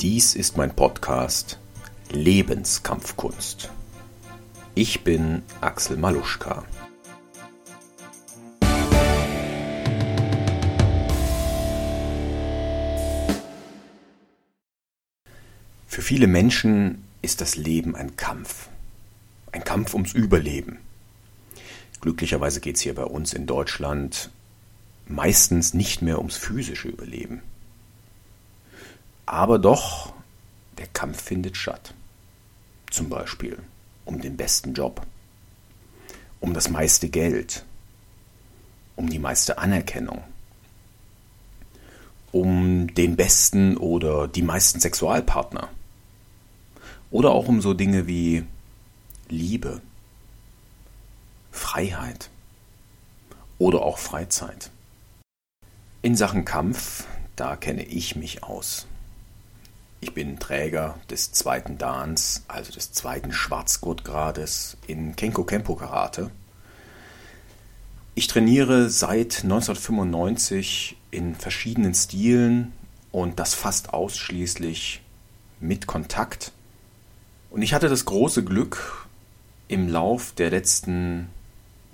Dies ist mein Podcast Lebenskampfkunst. Ich bin Axel Maluschka. Für viele Menschen ist das Leben ein Kampf. Ein Kampf ums Überleben. Glücklicherweise geht es hier bei uns in Deutschland meistens nicht mehr ums physische Überleben. Aber doch, der Kampf findet statt. Zum Beispiel um den besten Job, um das meiste Geld, um die meiste Anerkennung, um den besten oder die meisten Sexualpartner oder auch um so Dinge wie Liebe, Freiheit oder auch Freizeit. In Sachen Kampf, da kenne ich mich aus. Ich bin Träger des zweiten Dans, also des zweiten Schwarzgurtgrades in Kenko Kempo Karate. Ich trainiere seit 1995 in verschiedenen Stilen und das fast ausschließlich mit Kontakt. Und ich hatte das große Glück, im Lauf der letzten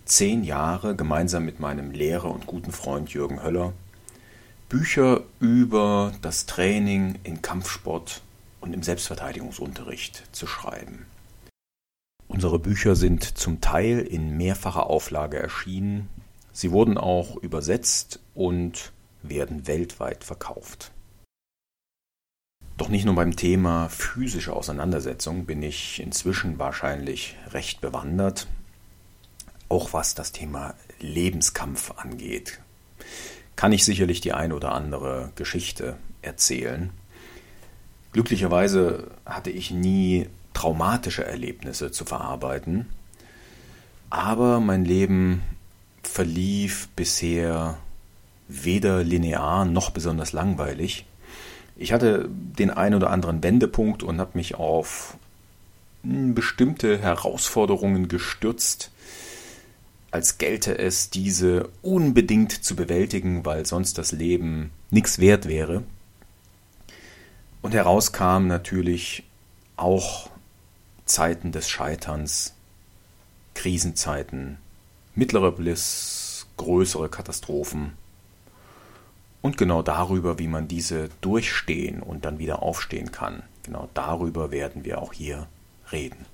zehn Jahre gemeinsam mit meinem Lehrer und guten Freund Jürgen Höller Bücher über das Training in Kampfsport und im Selbstverteidigungsunterricht zu schreiben. Unsere Bücher sind zum Teil in mehrfacher Auflage erschienen. Sie wurden auch übersetzt und werden weltweit verkauft. Doch nicht nur beim Thema physische Auseinandersetzung bin ich inzwischen wahrscheinlich recht bewandert, auch was das Thema Lebenskampf angeht kann ich sicherlich die ein oder andere Geschichte erzählen. Glücklicherweise hatte ich nie traumatische Erlebnisse zu verarbeiten, aber mein Leben verlief bisher weder linear noch besonders langweilig. Ich hatte den ein oder anderen Wendepunkt und habe mich auf bestimmte Herausforderungen gestürzt, als gelte es, diese unbedingt zu bewältigen, weil sonst das Leben nichts wert wäre. Und heraus kamen natürlich auch Zeiten des Scheiterns, Krisenzeiten, mittlerer Bliss, größere Katastrophen. Und genau darüber, wie man diese durchstehen und dann wieder aufstehen kann, genau darüber werden wir auch hier reden.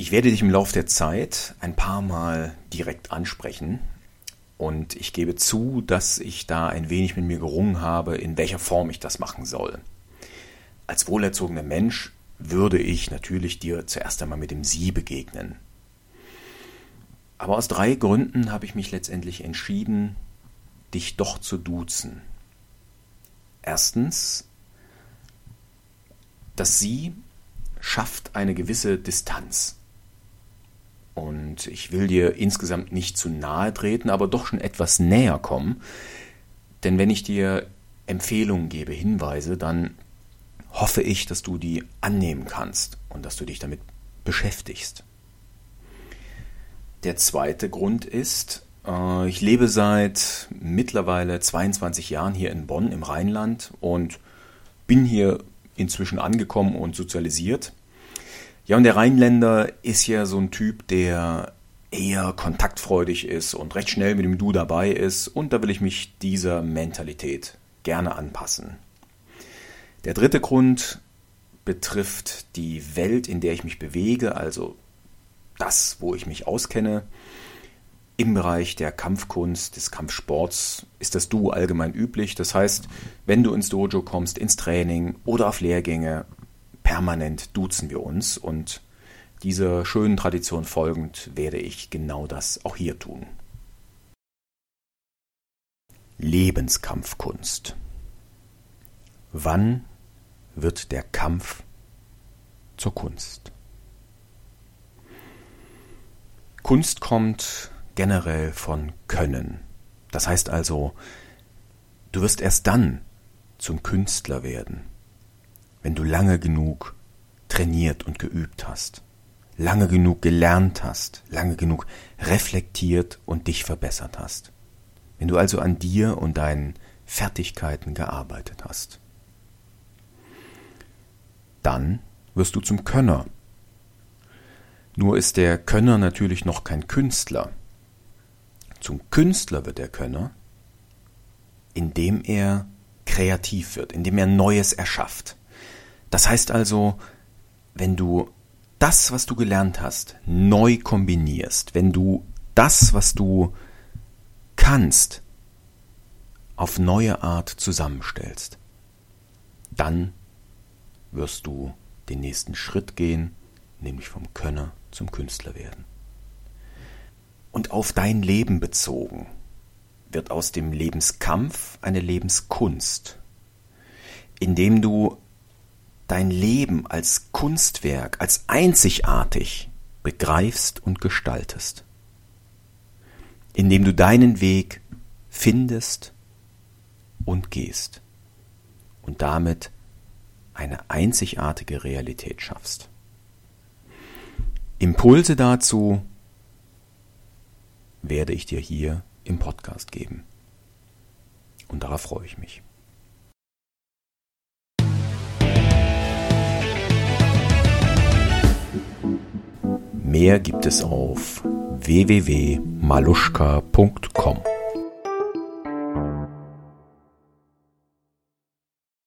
Ich werde dich im Laufe der Zeit ein paar Mal direkt ansprechen und ich gebe zu, dass ich da ein wenig mit mir gerungen habe, in welcher Form ich das machen soll. Als wohlerzogener Mensch würde ich natürlich dir zuerst einmal mit dem Sie begegnen. Aber aus drei Gründen habe ich mich letztendlich entschieden, dich doch zu duzen. Erstens, das Sie schafft eine gewisse Distanz. Und ich will dir insgesamt nicht zu nahe treten, aber doch schon etwas näher kommen. Denn wenn ich dir Empfehlungen gebe, Hinweise, dann hoffe ich, dass du die annehmen kannst und dass du dich damit beschäftigst. Der zweite Grund ist, äh, ich lebe seit mittlerweile 22 Jahren hier in Bonn im Rheinland und bin hier inzwischen angekommen und sozialisiert. Ja, und der Rheinländer ist ja so ein Typ, der eher kontaktfreudig ist und recht schnell mit dem Du dabei ist und da will ich mich dieser Mentalität gerne anpassen. Der dritte Grund betrifft die Welt, in der ich mich bewege, also das, wo ich mich auskenne. Im Bereich der Kampfkunst, des Kampfsports ist das Du allgemein üblich. Das heißt, wenn du ins Dojo kommst, ins Training oder auf Lehrgänge permanent duzen wir uns und dieser schönen Tradition folgend werde ich genau das auch hier tun. Lebenskampfkunst. Wann wird der Kampf zur Kunst? Kunst kommt generell von Können. Das heißt also, du wirst erst dann zum Künstler werden, wenn du lange genug trainiert und geübt hast, lange genug gelernt hast, lange genug reflektiert und dich verbessert hast. Wenn du also an dir und deinen Fertigkeiten gearbeitet hast. Dann wirst du zum Könner. Nur ist der Könner natürlich noch kein Künstler. Zum Künstler wird der Könner, indem er kreativ wird, indem er Neues erschafft. Das heißt also, wenn du das, was du gelernt hast, neu kombinierst, wenn du das, was du kannst, auf neue Art zusammenstellst, dann wirst du den nächsten Schritt gehen, nämlich vom Könner zum Künstler werden. Und auf dein Leben bezogen wird aus dem Lebenskampf eine Lebenskunst, indem du dein Leben als Kunstwerk, als einzigartig begreifst und gestaltest, indem du deinen Weg findest und gehst und damit eine einzigartige Realität schaffst. Impulse dazu werde ich dir hier im Podcast geben. Und darauf freue ich mich. Mehr gibt es auf www.maluschka.com.